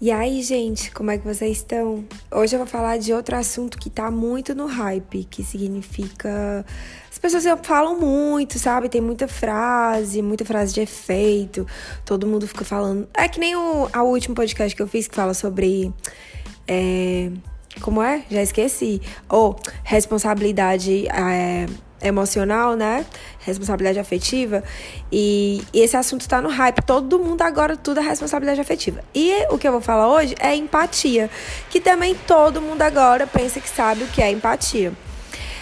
E aí, gente, como é que vocês estão? Hoje eu vou falar de outro assunto que tá muito no hype, que significa. As pessoas falam muito, sabe? Tem muita frase, muita frase de efeito. Todo mundo fica falando. É que nem o, último podcast que eu fiz que fala sobre. É... Como é? Já esqueci. Ou oh, responsabilidade. É emocional, né? Responsabilidade afetiva. E, e esse assunto está no hype. Todo mundo agora tudo é responsabilidade afetiva. E o que eu vou falar hoje é empatia, que também todo mundo agora pensa que sabe o que é empatia.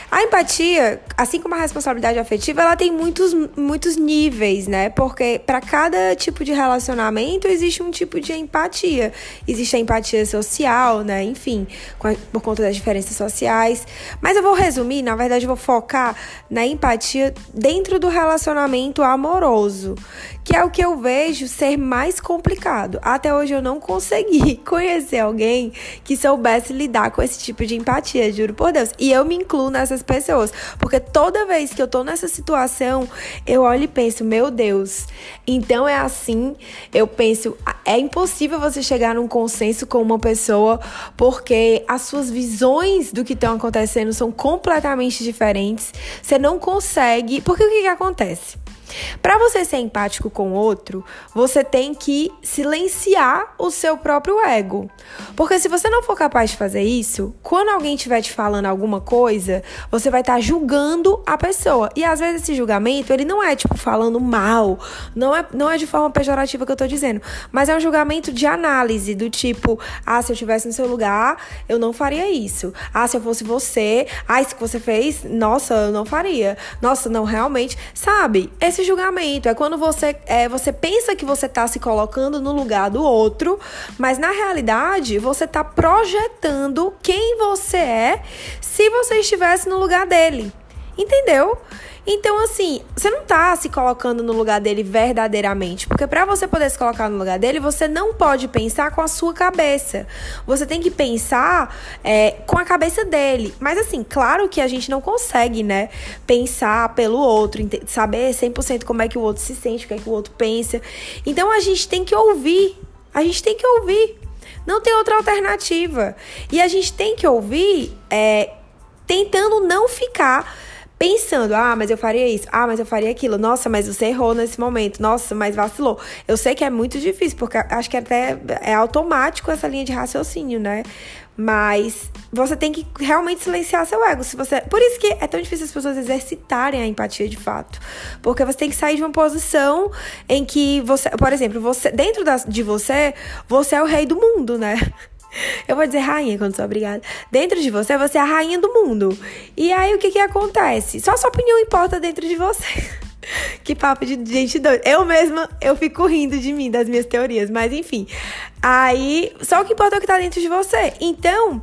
A empatia, assim como a responsabilidade afetiva, ela tem muitos, muitos níveis, né? Porque para cada tipo de relacionamento existe um tipo de empatia. Existe a empatia social, né? Enfim, por conta das diferenças sociais. Mas eu vou resumir, na verdade, eu vou focar na empatia dentro do relacionamento amoroso, que é o que eu vejo ser mais complicado. Até hoje eu não consegui conhecer alguém que soubesse lidar com esse tipo de empatia, juro por Deus. E eu me incluo nessas pessoas, porque toda vez que eu tô nessa situação, eu olho e penso, meu Deus. Então é assim, eu penso, é impossível você chegar num consenso com uma pessoa, porque as suas visões do que estão acontecendo são completamente diferentes. Você não consegue, porque o que, que acontece? Para você ser empático com o outro, você tem que silenciar o seu próprio ego. Porque se você não for capaz de fazer isso, quando alguém estiver te falando alguma coisa, você vai estar tá julgando a pessoa. E às vezes esse julgamento, ele não é tipo falando mal, não é, não é de forma pejorativa que eu tô dizendo, mas é um julgamento de análise do tipo, ah, se eu estivesse no seu lugar, eu não faria isso. Ah, se eu fosse você, ah, isso que você fez, nossa, eu não faria. Nossa, não realmente, sabe? Esse julgamento. É quando você, é, você pensa que você está se colocando no lugar do outro, mas na realidade você está projetando quem você é se você estivesse no lugar dele. Entendeu? Então, assim, você não tá se colocando no lugar dele verdadeiramente. Porque para você poder se colocar no lugar dele, você não pode pensar com a sua cabeça. Você tem que pensar é, com a cabeça dele. Mas, assim, claro que a gente não consegue, né? Pensar pelo outro, saber 100% como é que o outro se sente, o que é que o outro pensa. Então, a gente tem que ouvir. A gente tem que ouvir. Não tem outra alternativa. E a gente tem que ouvir é, tentando não ficar pensando, ah, mas eu faria isso, ah, mas eu faria aquilo, nossa, mas você errou nesse momento, nossa, mas vacilou. Eu sei que é muito difícil, porque acho que até é automático essa linha de raciocínio, né? Mas você tem que realmente silenciar seu ego. Se você, por isso que é tão difícil as pessoas exercitarem a empatia de fato, porque você tem que sair de uma posição em que você, por exemplo, você dentro de você, você é o rei do mundo, né? Eu vou dizer rainha quando sou obrigada. Dentro de você, você é a rainha do mundo. E aí, o que que acontece? Só sua opinião importa dentro de você. que papo de gente doida. Eu mesma, eu fico rindo de mim, das minhas teorias. Mas, enfim. Aí, só o que importa é o que tá dentro de você. Então...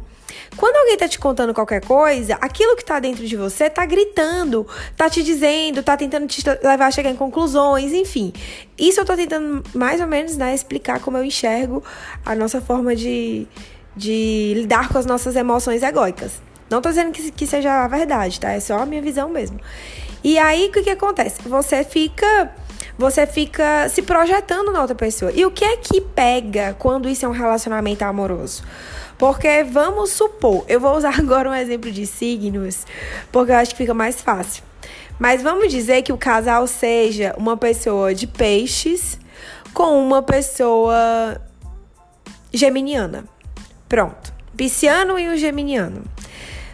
Quando alguém tá te contando qualquer coisa, aquilo que tá dentro de você tá gritando, tá te dizendo, tá tentando te levar a chegar em conclusões, enfim. Isso eu tô tentando mais ou menos, né, explicar como eu enxergo a nossa forma de, de lidar com as nossas emoções egóicas. Não tô dizendo que, que seja a verdade, tá? É só a minha visão mesmo. E aí, o que, que acontece? Você fica você fica se projetando na outra pessoa. E o que é que pega quando isso é um relacionamento amoroso? Porque vamos supor, eu vou usar agora um exemplo de signos, porque eu acho que fica mais fácil. Mas vamos dizer que o casal seja uma pessoa de peixes com uma pessoa geminiana. Pronto. Pisciano e o geminiano.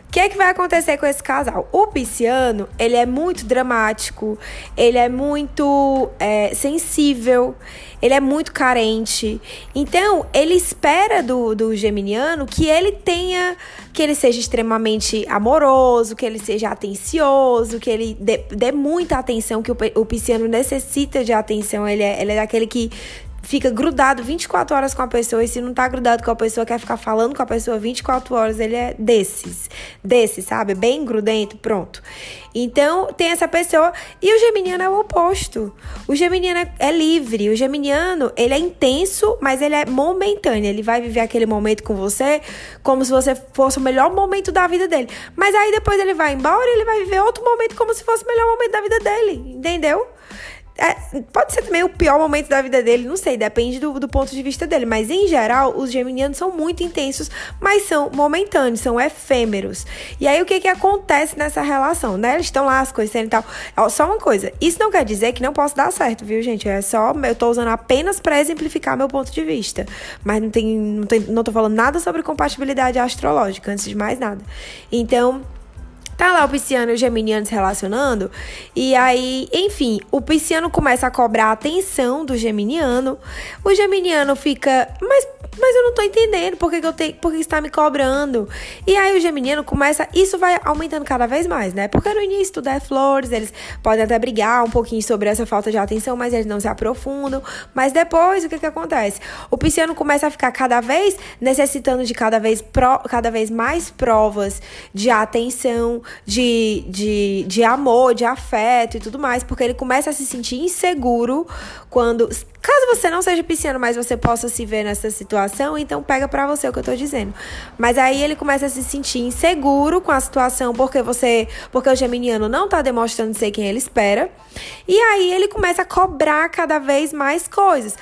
O que é que vai acontecer com esse casal? O pisciano, ele é muito dramático, ele é muito é, sensível, ele é muito carente. Então, ele espera do, do geminiano que ele tenha, que ele seja extremamente amoroso, que ele seja atencioso, que ele dê, dê muita atenção, que o, o pisciano necessita de atenção. Ele é, ele é daquele que fica grudado 24 horas com a pessoa e se não tá grudado com a pessoa, quer ficar falando com a pessoa 24 horas, ele é desses. Desses, sabe? Bem grudento, pronto. Então, tem essa pessoa. E o geminiano é o oposto. O geminiano é livre. O geminiano, ele é intenso, mas ele é momentâneo. Ele vai viver aquele momento com você como se você fosse o melhor momento da vida dele. Mas aí depois ele vai embora e ele vai viver outro momento como se fosse o melhor momento da vida dele. Entendeu? É, pode ser também o pior momento da vida dele, não sei, depende do, do ponto de vista dele. Mas em geral, os geminianos são muito intensos, mas são momentâneos, são efêmeros. E aí o que que acontece nessa relação, né? Eles estão lá, as coisas e tal. Só uma coisa, isso não quer dizer que não possa dar certo, viu, gente? É só, eu tô usando apenas para exemplificar meu ponto de vista. Mas não tem, não, tem, não tô falando nada sobre compatibilidade astrológica, antes de mais nada. Então. Tá lá o pisciano e o geminiano se relacionando. E aí, enfim, o pisciano começa a cobrar a atenção do geminiano. O geminiano fica, mas mas eu não tô entendendo por que, que eu tenho, por que está me cobrando. E aí o geminiano começa, isso vai aumentando cada vez mais, né? Porque no início tudo é flores, eles podem até brigar um pouquinho sobre essa falta de atenção, mas eles não se aprofundam. Mas depois, o que que acontece? O pisciano começa a ficar cada vez necessitando de cada vez, pro, cada vez mais provas de atenção, de, de, de amor, de afeto e tudo mais, porque ele começa a se sentir inseguro quando Caso você não seja pisciano, mas você possa se ver nessa situação, então pega para você o que eu tô dizendo. Mas aí ele começa a se sentir inseguro com a situação porque você, porque o geminiano não tá demonstrando ser quem ele espera. E aí ele começa a cobrar cada vez mais coisas.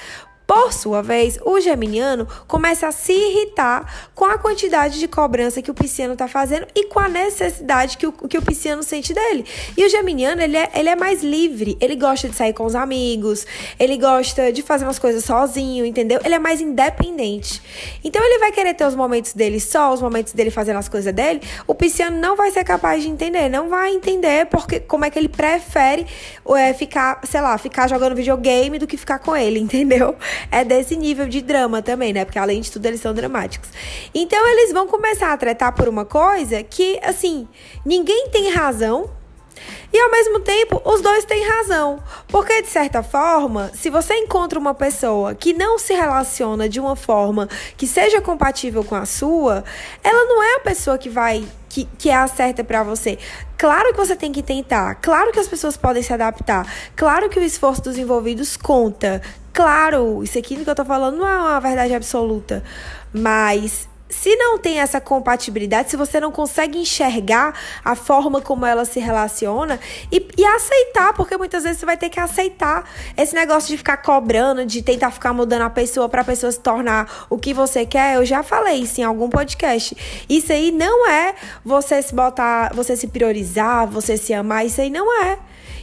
Por sua vez, o geminiano começa a se irritar com a quantidade de cobrança que o pisciano está fazendo e com a necessidade que o, que o pisciano sente dele. E o geminiano, ele é, ele é mais livre, ele gosta de sair com os amigos, ele gosta de fazer umas coisas sozinho, entendeu? Ele é mais independente. Então ele vai querer ter os momentos dele só, os momentos dele fazendo as coisas dele. O pisciano não vai ser capaz de entender, não vai entender porque como é que ele prefere é, ficar, sei lá, ficar jogando videogame do que ficar com ele, entendeu? É desse nível de drama também, né? Porque além de tudo eles são dramáticos. Então eles vão começar a tratar por uma coisa que, assim, ninguém tem razão. E ao mesmo tempo, os dois têm razão. Porque, de certa forma, se você encontra uma pessoa que não se relaciona de uma forma que seja compatível com a sua, ela não é a pessoa que vai que, que é a certa para você. Claro que você tem que tentar, claro que as pessoas podem se adaptar, claro que o esforço dos envolvidos conta. Claro, isso aqui que eu tô falando não é uma verdade absoluta, mas se não tem essa compatibilidade, se você não consegue enxergar a forma como ela se relaciona e, e, aceitar, porque muitas vezes você vai ter que aceitar esse negócio de ficar cobrando, de tentar ficar mudando a pessoa para a pessoa se tornar o que você quer. Eu já falei isso em algum podcast. Isso aí não é você se botar, você se priorizar, você se amar, isso aí não é.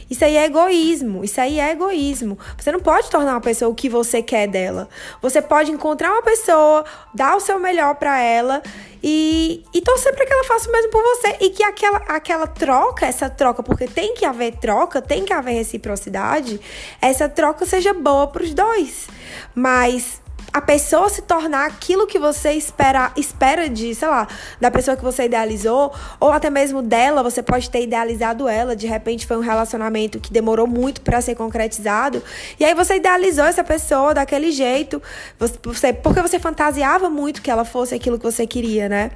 Isso aí é egoísmo. Isso aí é egoísmo. Você não pode tornar uma pessoa o que você quer dela. Você pode encontrar uma pessoa, dar o seu melhor para ela e, e torcer para que ela faça o mesmo por você. E que aquela, aquela troca, essa troca, porque tem que haver troca, tem que haver reciprocidade, essa troca seja boa para os dois. Mas a pessoa se tornar aquilo que você espera, espera de, sei lá, da pessoa que você idealizou, ou até mesmo dela, você pode ter idealizado ela, de repente foi um relacionamento que demorou muito para ser concretizado, e aí você idealizou essa pessoa daquele jeito, você, porque você fantasiava muito que ela fosse aquilo que você queria, né?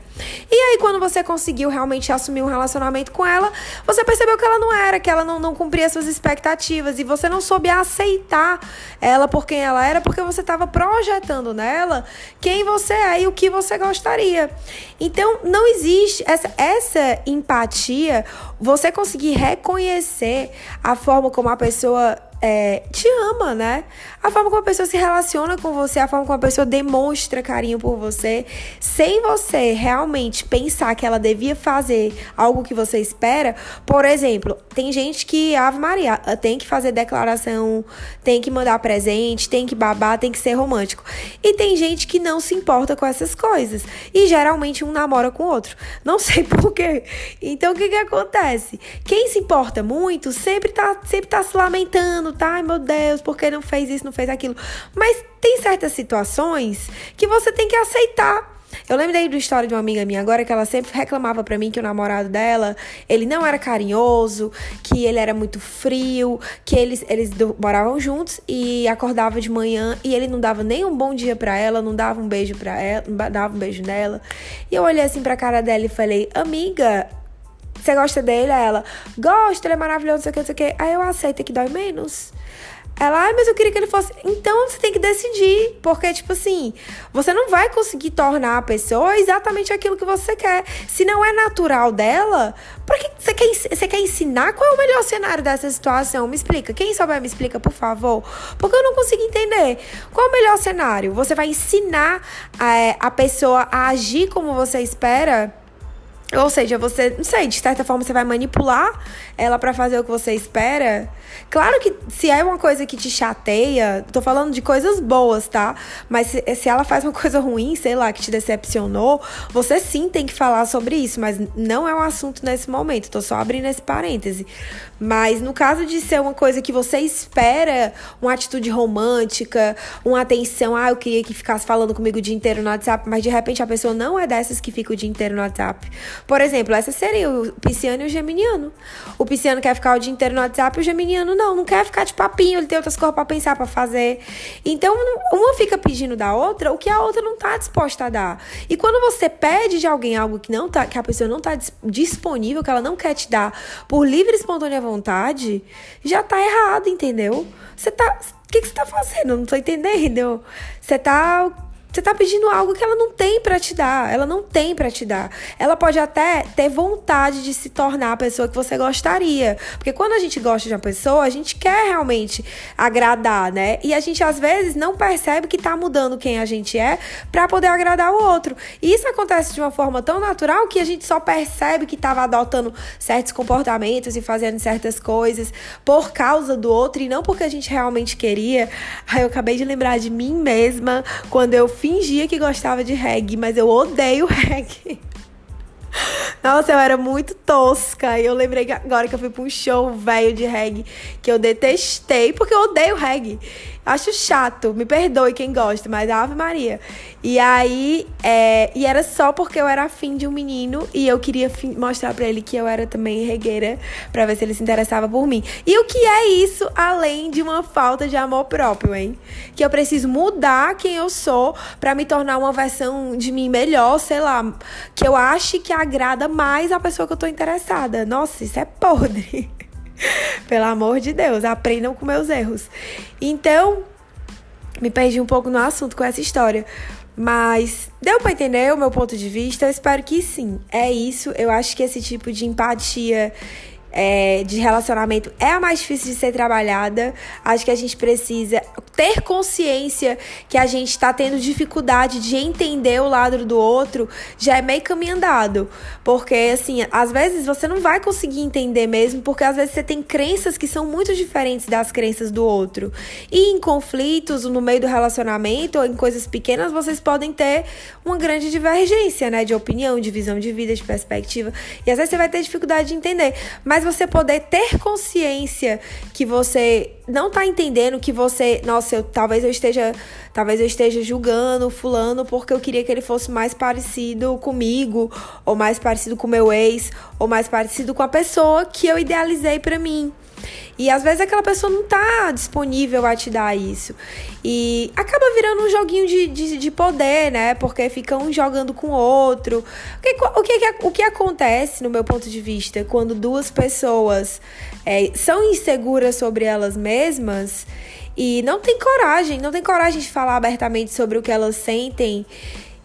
E aí quando você conseguiu realmente assumir um relacionamento com ela, você percebeu que ela não era, que ela não, não cumpria suas expectativas, e você não soube aceitar ela por quem ela era, porque você estava projetando projetando nela quem você é e o que você gostaria. Então, não existe essa, essa empatia, você conseguir reconhecer a forma como a pessoa é, te ama, né? A forma como a pessoa se relaciona com você, a forma como a pessoa demonstra carinho por você, sem você realmente pensar que ela devia fazer algo que você espera. Por exemplo, tem gente que, Ave Maria, tem que fazer declaração, tem que mandar presente, tem que babar, tem que ser romântico. E tem gente que não se importa com essas coisas. E geralmente um namora com o outro. Não sei porquê. Então o que, que acontece? Quem se importa muito sempre tá, sempre tá se lamentando tá? Ai, meu Deus, por que não fez isso, não fez aquilo? Mas tem certas situações que você tem que aceitar. Eu lembrei da história de uma amiga minha agora que ela sempre reclamava para mim que o namorado dela, ele não era carinhoso, que ele era muito frio, que eles, eles moravam juntos e acordava de manhã e ele não dava nem um bom dia para ela, não dava um beijo para ela, não dava um beijo nela. E eu olhei assim pra cara dela e falei: "Amiga, você gosta dele? Ela, gosta, ele é maravilhoso, não sei o que, não sei o que. Aí eu aceito que dói menos. Ela, ah, mas eu queria que ele fosse. Então você tem que decidir. Porque, tipo assim, você não vai conseguir tornar a pessoa exatamente aquilo que você quer. Se não é natural dela, pra que você quer, você quer ensinar qual é o melhor cenário dessa situação? Me explica. Quem souber, me explica, por favor. Porque eu não consigo entender. Qual é o melhor cenário? Você vai ensinar é, a pessoa a agir como você espera? Ou seja, você, não sei, de certa forma você vai manipular ela para fazer o que você espera. Claro que se é uma coisa que te chateia, tô falando de coisas boas, tá? Mas se, se ela faz uma coisa ruim, sei lá, que te decepcionou, você sim tem que falar sobre isso, mas não é um assunto nesse momento. Tô só abrindo esse parêntese. Mas no caso de ser uma coisa que você espera, uma atitude romântica, uma atenção, ah, eu queria que ficasse falando comigo o dia inteiro no WhatsApp, mas de repente a pessoa não é dessas que fica o dia inteiro no WhatsApp. Por exemplo, essa seria o pisciano e o geminiano. O pisciano quer ficar o dia inteiro no WhatsApp o geminiano não, não quer ficar de papinho, ele tem outras coisas para pensar, para fazer. Então, uma fica pedindo da outra o que a outra não tá disposta a dar. E quando você pede de alguém algo que não tá, que a pessoa não tá disponível, que ela não quer te dar por livre e espontânea vontade, já tá errado, entendeu? Você tá, o que, que você tá fazendo? Não tô entendendo. Você tá você tá pedindo algo que ela não tem para te dar. Ela não tem para te dar. Ela pode até ter vontade de se tornar a pessoa que você gostaria. Porque quando a gente gosta de uma pessoa, a gente quer realmente agradar, né? E a gente às vezes não percebe que tá mudando quem a gente é para poder agradar o outro. E isso acontece de uma forma tão natural que a gente só percebe que tava adotando certos comportamentos e fazendo certas coisas por causa do outro e não porque a gente realmente queria. Aí eu acabei de lembrar de mim mesma quando eu fingia que gostava de reggae, mas eu odeio reggae. Nossa, eu era muito tosca. E eu lembrei que agora que eu fui pra um show velho de reggae que eu detestei, porque eu odeio reggae. Acho chato, me perdoe quem gosta, mas Ave Maria. E aí, é, e era só porque eu era afim de um menino e eu queria mostrar para ele que eu era também regueira, para ver se ele se interessava por mim. E o que é isso além de uma falta de amor próprio, hein? Que eu preciso mudar quem eu sou para me tornar uma versão de mim melhor, sei lá, que eu ache que agrada mais a pessoa que eu tô interessada. Nossa, isso é podre. Pelo amor de Deus, aprendam com meus erros. Então, me perdi um pouco no assunto com essa história. Mas deu para entender o meu ponto de vista? Eu espero que sim. É isso. Eu acho que esse tipo de empatia é, de relacionamento é a mais difícil de ser trabalhada. Acho que a gente precisa ter consciência que a gente está tendo dificuldade de entender o lado do outro, já é meio caminho andado. Porque, assim, às vezes você não vai conseguir entender mesmo, porque às vezes você tem crenças que são muito diferentes das crenças do outro. E em conflitos, no meio do relacionamento, ou em coisas pequenas, vocês podem ter uma grande divergência, né? De opinião, de visão de vida, de perspectiva. E às vezes você vai ter dificuldade de entender. Mas você poder ter consciência que você não tá entendendo que você, nossa, eu, talvez eu esteja, talvez eu esteja julgando fulano porque eu queria que ele fosse mais parecido comigo, ou mais parecido com meu ex, ou mais parecido com a pessoa que eu idealizei para mim. E às vezes aquela pessoa não tá disponível a te dar isso. E acaba virando um joguinho de, de, de poder, né? Porque fica um jogando com o outro. O que, o, que, o que acontece, no meu ponto de vista, quando duas pessoas é, são inseguras sobre elas mesmas e não tem coragem, não tem coragem de falar abertamente sobre o que elas sentem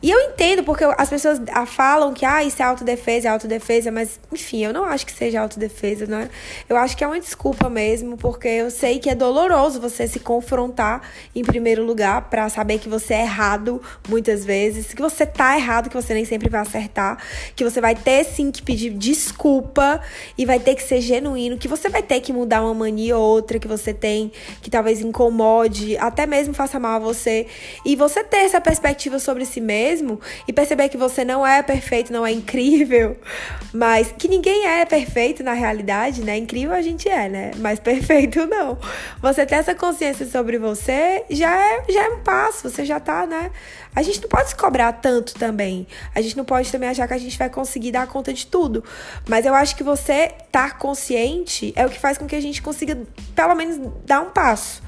e eu entendo, porque as pessoas falam que ah, isso é autodefesa, é autodefesa, mas enfim, eu não acho que seja autodefesa, né? Eu acho que é uma desculpa mesmo, porque eu sei que é doloroso você se confrontar em primeiro lugar para saber que você é errado muitas vezes, que você tá errado, que você nem sempre vai acertar, que você vai ter sim que pedir desculpa e vai ter que ser genuíno, que você vai ter que mudar uma mania ou outra que você tem, que talvez incomode, até mesmo faça mal a você. E você ter essa perspectiva sobre si mesmo mesmo e perceber que você não é perfeito, não é incrível, mas que ninguém é perfeito na realidade, né? Incrível a gente é, né? Mas perfeito não. Você ter essa consciência sobre você já é, já é um passo, você já tá, né? A gente não pode se cobrar tanto também. A gente não pode também achar que a gente vai conseguir dar conta de tudo. Mas eu acho que você estar tá consciente é o que faz com que a gente consiga, pelo menos, dar um passo.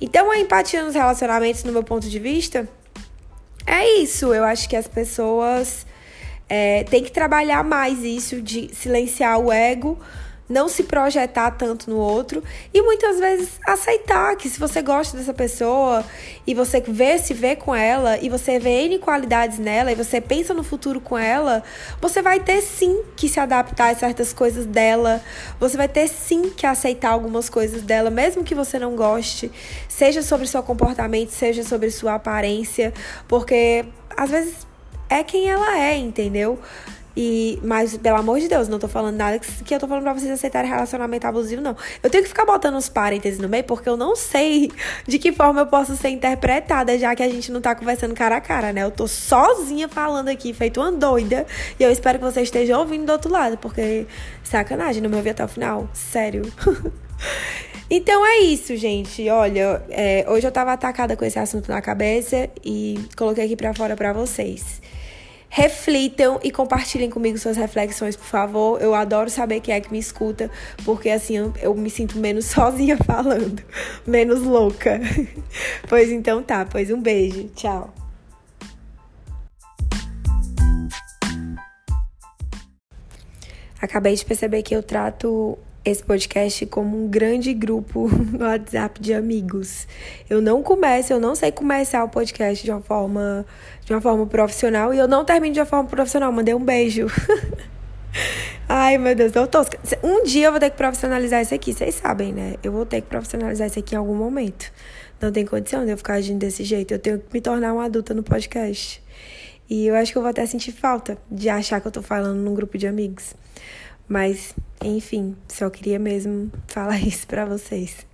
Então, a empatia nos relacionamentos, no meu ponto de vista, é isso. Eu acho que as pessoas é, têm que trabalhar mais isso de silenciar o ego não se projetar tanto no outro e muitas vezes aceitar que se você gosta dessa pessoa e você vê se vê com ela e você vê N qualidades nela e você pensa no futuro com ela, você vai ter sim que se adaptar a certas coisas dela, você vai ter sim que aceitar algumas coisas dela, mesmo que você não goste, seja sobre seu comportamento, seja sobre sua aparência, porque às vezes é quem ela é, entendeu? E, mas, pelo amor de Deus, não tô falando nada que, que eu tô falando pra vocês aceitarem relacionamento abusivo, não. Eu tenho que ficar botando os parênteses no meio, porque eu não sei de que forma eu posso ser interpretada, já que a gente não tá conversando cara a cara, né? Eu tô sozinha falando aqui, feito uma doida. E eu espero que você esteja ouvindo do outro lado, porque sacanagem, não me ouvi até o final. Sério. Então é isso, gente. Olha, é, hoje eu tava atacada com esse assunto na cabeça e coloquei aqui pra fora pra vocês. Reflitam e compartilhem comigo suas reflexões, por favor. Eu adoro saber quem é que me escuta, porque assim eu, eu me sinto menos sozinha falando, menos louca. pois então tá, pois um beijo. Tchau. Acabei de perceber que eu trato esse podcast como um grande grupo no WhatsApp de amigos. Eu não começo, eu não sei começar o podcast de uma forma, de uma forma profissional e eu não termino de uma forma profissional. Mandei um beijo. Ai, meu Deus, tô tosca. Um dia eu vou ter que profissionalizar isso aqui, vocês sabem, né? Eu vou ter que profissionalizar isso aqui em algum momento. Não tem condição de eu ficar agindo desse jeito. Eu tenho que me tornar uma adulta no podcast. E eu acho que eu vou até sentir falta de achar que eu tô falando num grupo de amigos. Mas, enfim, só queria mesmo falar isso para vocês.